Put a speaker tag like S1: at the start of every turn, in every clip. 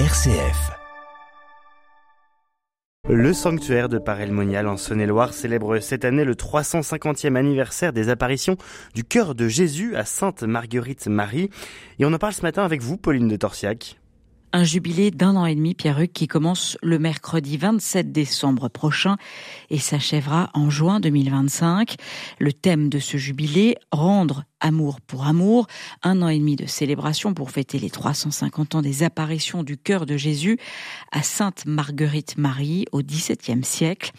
S1: RCF.
S2: Le sanctuaire de Paray-le-Monial en Saône-et-Loire célèbre cette année le 350e anniversaire des apparitions du cœur de Jésus à Sainte Marguerite Marie. Et on en parle ce matin avec vous, Pauline de Torsiac.
S3: Un jubilé d'un an et demi, Pierre-Hugues, qui commence le mercredi 27 décembre prochain et s'achèvera en juin 2025. Le thème de ce jubilé, rendre Amour pour Amour, un an et demi de célébration pour fêter les 350 ans des apparitions du cœur de Jésus à Sainte Marguerite Marie au XVIIe siècle.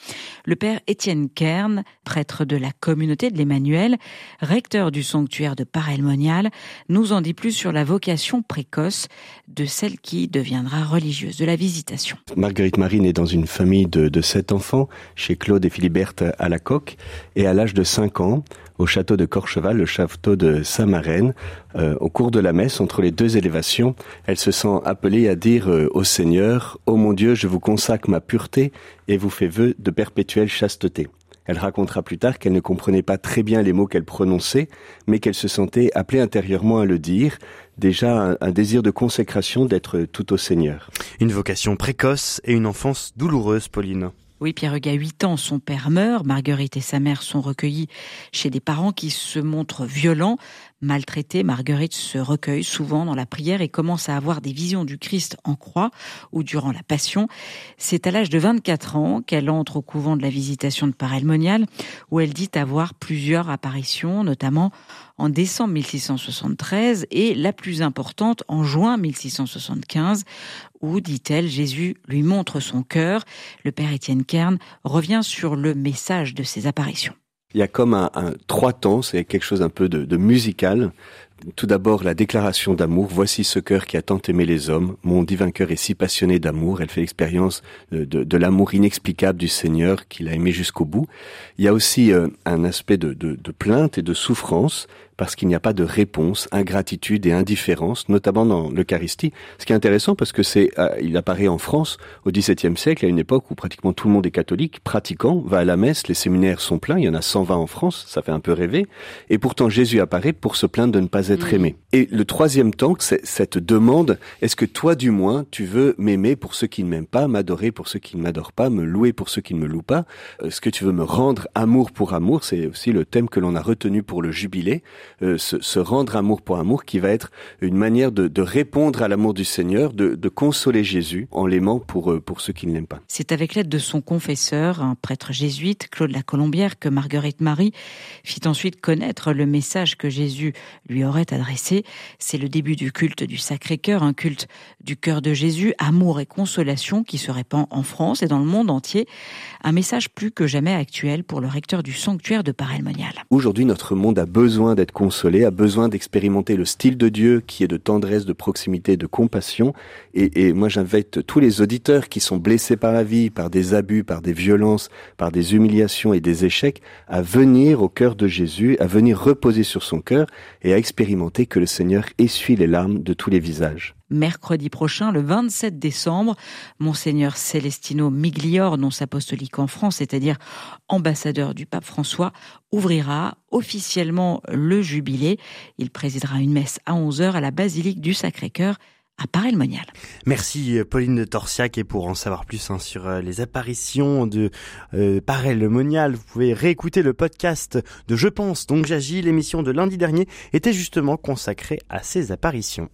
S3: Le père Étienne Kern, prêtre de la communauté de l'Emmanuel, recteur du sanctuaire de Paray-le-Monial, nous en dit plus sur la vocation précoce de celle qui deviendra religieuse de la visitation.
S4: Marguerite Marie naît dans une famille de, sept enfants chez Claude et Philiberte à la Coque et à l'âge de cinq ans, au château de Corcheval, le château de Saint-Marène. Euh, au cours de la messe, entre les deux élévations, elle se sent appelée à dire euh, au Seigneur, Ô mon Dieu, je vous consacre ma pureté et vous fais vœu de perpétuelle chasteté. Elle racontera plus tard qu'elle ne comprenait pas très bien les mots qu'elle prononçait, mais qu'elle se sentait appelée intérieurement à le dire, déjà un désir de consécration d'être tout au Seigneur.
S2: Une vocation précoce et une enfance douloureuse, Pauline.
S3: Oui, Pierre Hugues a 8 ans, son père meurt, Marguerite et sa mère sont recueillis chez des parents qui se montrent violents. Maltraitée, Marguerite se recueille souvent dans la prière et commence à avoir des visions du Christ en croix ou durant la Passion. C'est à l'âge de 24 ans qu'elle entre au couvent de la Visitation de Paray-le-Monial où elle dit avoir plusieurs apparitions, notamment en décembre 1673 et la plus importante en juin 1675 où, dit-elle, Jésus lui montre son cœur. Le père Étienne Kern revient sur le message de ces apparitions
S4: il y a comme un, un trois temps, c'est quelque chose un peu de, de musical. Tout d'abord, la déclaration d'amour. Voici ce cœur qui a tant aimé les hommes. Mon divin cœur est si passionné d'amour. Elle fait l'expérience de, de, de l'amour inexplicable du Seigneur qu'il a aimé jusqu'au bout. Il y a aussi euh, un aspect de, de, plainte et de souffrance parce qu'il n'y a pas de réponse, ingratitude et indifférence, notamment dans l'Eucharistie. Ce qui est intéressant parce que c'est, euh, il apparaît en France au XVIIe siècle, à une époque où pratiquement tout le monde est catholique, pratiquant, va à la messe, les séminaires sont pleins, il y en a 120 en France, ça fait un peu rêver, et pourtant Jésus apparaît pour se plaindre de ne pas être mmh. aimé. Et le troisième temps, c'est cette demande, est-ce que toi du moins, tu veux m'aimer pour ceux qui ne m'aiment pas, m'adorer pour ceux qui ne m'adorent pas, me louer pour ceux qui ne me louent pas, est-ce que tu veux me rendre amour pour amour, c'est aussi le thème que l'on a retenu pour le jubilé, euh, se, se, rendre amour pour amour, qui va être une manière de, de répondre à l'amour du Seigneur, de, de consoler Jésus en l'aimant pour, euh, pour ceux qui ne l'aiment pas.
S3: C'est avec l'aide de son confesseur, un prêtre jésuite, Claude la Colombière, que Marguerite Marie fit ensuite connaître le message que Jésus lui aurait adressé. C'est le début du culte du Sacré-Cœur, un culte du cœur de Jésus, amour et consolation qui se répand en France et dans le monde entier. Un message plus que jamais actuel pour le recteur du sanctuaire de Paray-le-Monial.
S4: Aujourd'hui, notre monde a besoin d'être consolé, a besoin d'expérimenter le style de Dieu qui est de tendresse, de proximité, de compassion. Et, et moi, j'invite tous les auditeurs qui sont blessés par la vie, par des abus, par des violences, par des humiliations et des échecs, à venir au cœur de Jésus, à venir reposer sur son cœur et à expérimenter que le Seigneur essuie les larmes de tous les visages
S3: mercredi prochain, le 27 décembre, Monseigneur Celestino Miglior, nonce apostolique en France, c'est-à-dire ambassadeur du pape François, ouvrira officiellement le jubilé. Il présidera une messe à 11h à la basilique du Sacré-Cœur à Paray-le-Monial.
S2: Merci Pauline de Torsiac et pour en savoir plus hein, sur euh, les apparitions de euh, Paray-le-Monial, vous pouvez réécouter le podcast de Je pense donc j'agis. L'émission de lundi dernier était justement consacrée à ces apparitions.